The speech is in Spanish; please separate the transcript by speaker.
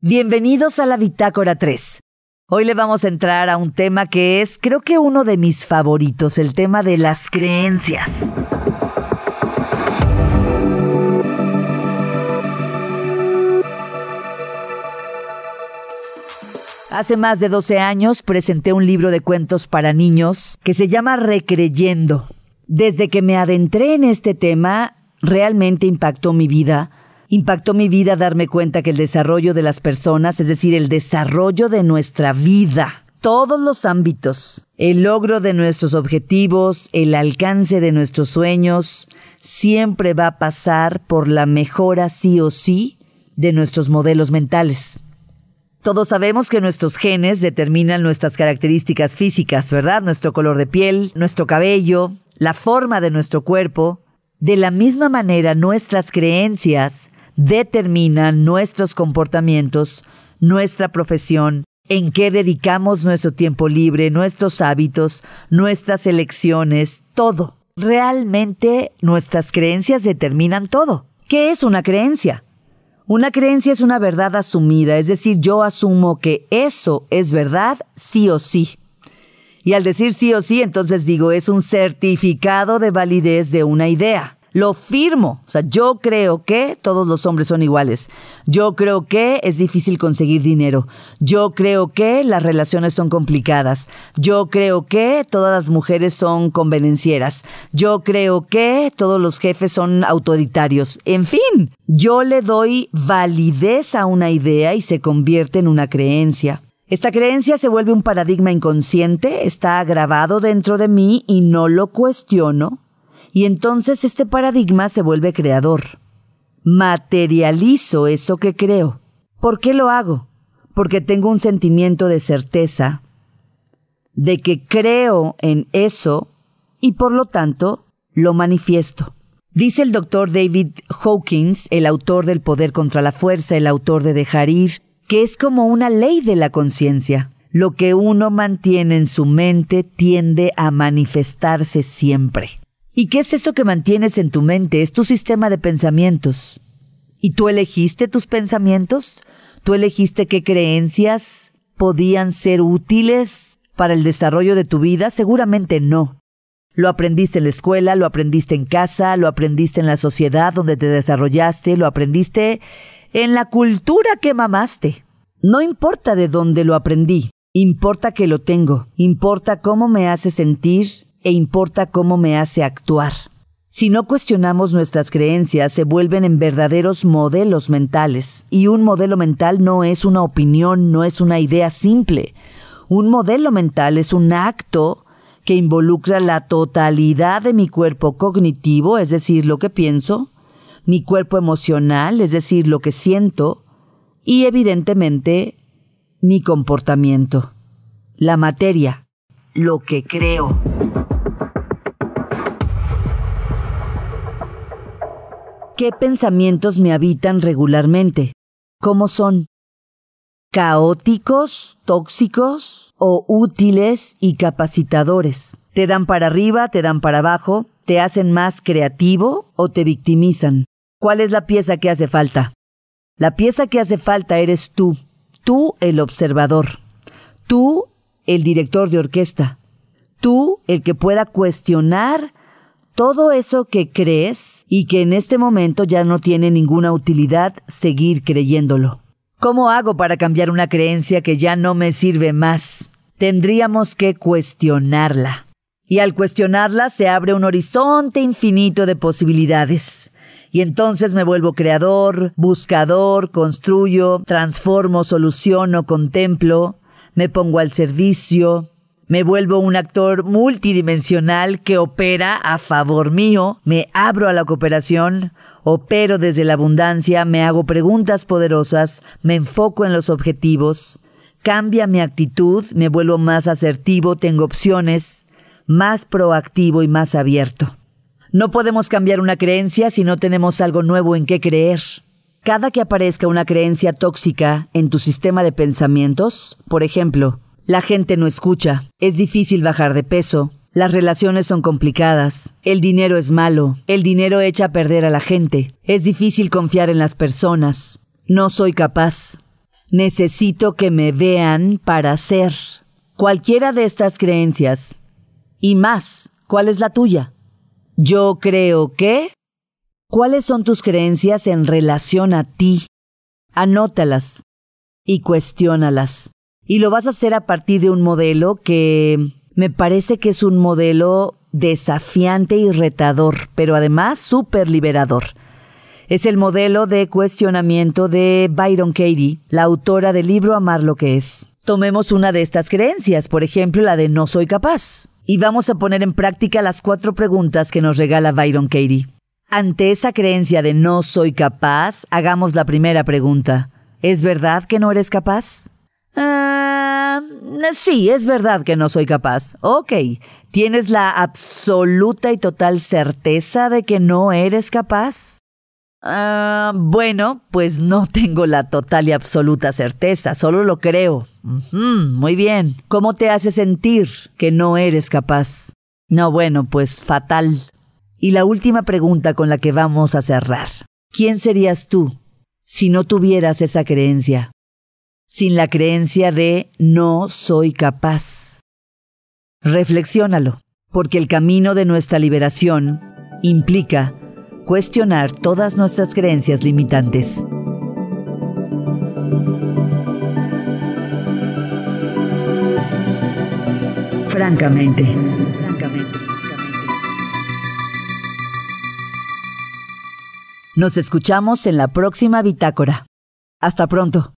Speaker 1: Bienvenidos a la Bitácora 3. Hoy le vamos a entrar a un tema que es, creo que uno de mis favoritos, el tema de las creencias. Hace más de 12 años presenté un libro de cuentos para niños que se llama Recreyendo. Desde que me adentré en este tema, realmente impactó mi vida impactó mi vida darme cuenta que el desarrollo de las personas, es decir, el desarrollo de nuestra vida, todos los ámbitos, el logro de nuestros objetivos, el alcance de nuestros sueños, siempre va a pasar por la mejora sí o sí de nuestros modelos mentales. Todos sabemos que nuestros genes determinan nuestras características físicas, ¿verdad? Nuestro color de piel, nuestro cabello, la forma de nuestro cuerpo. De la misma manera, nuestras creencias determinan nuestros comportamientos, nuestra profesión, en qué dedicamos nuestro tiempo libre, nuestros hábitos, nuestras elecciones, todo. Realmente nuestras creencias determinan todo. ¿Qué es una creencia? Una creencia es una verdad asumida, es decir, yo asumo que eso es verdad sí o sí. Y al decir sí o sí, entonces digo, es un certificado de validez de una idea. Lo firmo. O sea, yo creo que todos los hombres son iguales. Yo creo que es difícil conseguir dinero. Yo creo que las relaciones son complicadas. Yo creo que todas las mujeres son convenencieras. Yo creo que todos los jefes son autoritarios. En fin, yo le doy validez a una idea y se convierte en una creencia. Esta creencia se vuelve un paradigma inconsciente, está grabado dentro de mí y no lo cuestiono y entonces este paradigma se vuelve creador. Materializo eso que creo. ¿Por qué lo hago? Porque tengo un sentimiento de certeza, de que creo en eso y por lo tanto lo manifiesto. Dice el doctor David Hawkins, el autor del Poder contra la Fuerza, el autor de Dejar Ir, que es como una ley de la conciencia. Lo que uno mantiene en su mente tiende a manifestarse siempre. ¿Y qué es eso que mantienes en tu mente? Es tu sistema de pensamientos. ¿Y tú elegiste tus pensamientos? ¿Tú elegiste qué creencias podían ser útiles para el desarrollo de tu vida? Seguramente no. Lo aprendiste en la escuela, lo aprendiste en casa, lo aprendiste en la sociedad donde te desarrollaste, lo aprendiste en la cultura que mamaste. No importa de dónde lo aprendí, importa que lo tengo, importa cómo me hace sentir e importa cómo me hace actuar. Si no cuestionamos nuestras creencias, se vuelven en verdaderos modelos mentales. Y un modelo mental no es una opinión, no es una idea simple. Un modelo mental es un acto que involucra la totalidad de mi cuerpo cognitivo, es decir, lo que pienso, mi cuerpo emocional, es decir, lo que siento, y evidentemente mi comportamiento, la materia, lo que creo. ¿Qué pensamientos me habitan regularmente? ¿Cómo son? ¿Caóticos, tóxicos o útiles y capacitadores? ¿Te dan para arriba, te dan para abajo? ¿Te hacen más creativo o te victimizan? ¿Cuál es la pieza que hace falta? La pieza que hace falta eres tú, tú el observador, tú el director de orquesta, tú el que pueda cuestionar todo eso que crees y que en este momento ya no tiene ninguna utilidad seguir creyéndolo. ¿Cómo hago para cambiar una creencia que ya no me sirve más? Tendríamos que cuestionarla. Y al cuestionarla se abre un horizonte infinito de posibilidades. Y entonces me vuelvo creador, buscador, construyo, transformo, soluciono, contemplo, me pongo al servicio, me vuelvo un actor multidimensional que opera a favor mío, me abro a la cooperación, opero desde la abundancia, me hago preguntas poderosas, me enfoco en los objetivos, cambia mi actitud, me vuelvo más asertivo, tengo opciones, más proactivo y más abierto. No podemos cambiar una creencia si no tenemos algo nuevo en qué creer. Cada que aparezca una creencia tóxica en tu sistema de pensamientos, por ejemplo, la gente no escucha, es difícil bajar de peso, las relaciones son complicadas, el dinero es malo, el dinero echa a perder a la gente, es difícil confiar en las personas, no soy capaz. Necesito que me vean para ser. Cualquiera de estas creencias. Y más, ¿cuál es la tuya? Yo creo que... ¿Cuáles son tus creencias en relación a ti? Anótalas y cuestiónalas. Y lo vas a hacer a partir de un modelo que me parece que es un modelo desafiante y retador, pero además súper liberador. Es el modelo de cuestionamiento de Byron Katie, la autora del libro Amar lo que es. Tomemos una de estas creencias, por ejemplo la de no soy capaz, y vamos a poner en práctica las cuatro preguntas que nos regala Byron Katie. Ante esa creencia de no soy capaz, hagamos la primera pregunta. ¿Es verdad que no eres capaz? Ah, sí, es verdad que no soy capaz. Ok. ¿Tienes la absoluta y total certeza de que no eres capaz? Ah, bueno, pues no tengo la total y absoluta certeza, solo lo creo. muy bien. ¿Cómo te hace sentir que no eres capaz? No, bueno, pues fatal. Y la última pregunta con la que vamos a cerrar. ¿Quién serías tú si no tuvieras esa creencia? Sin la creencia de no soy capaz. Reflexiónalo, porque el camino de nuestra liberación implica cuestionar todas nuestras creencias limitantes. Francamente, francamente. Nos escuchamos en la próxima bitácora. Hasta pronto.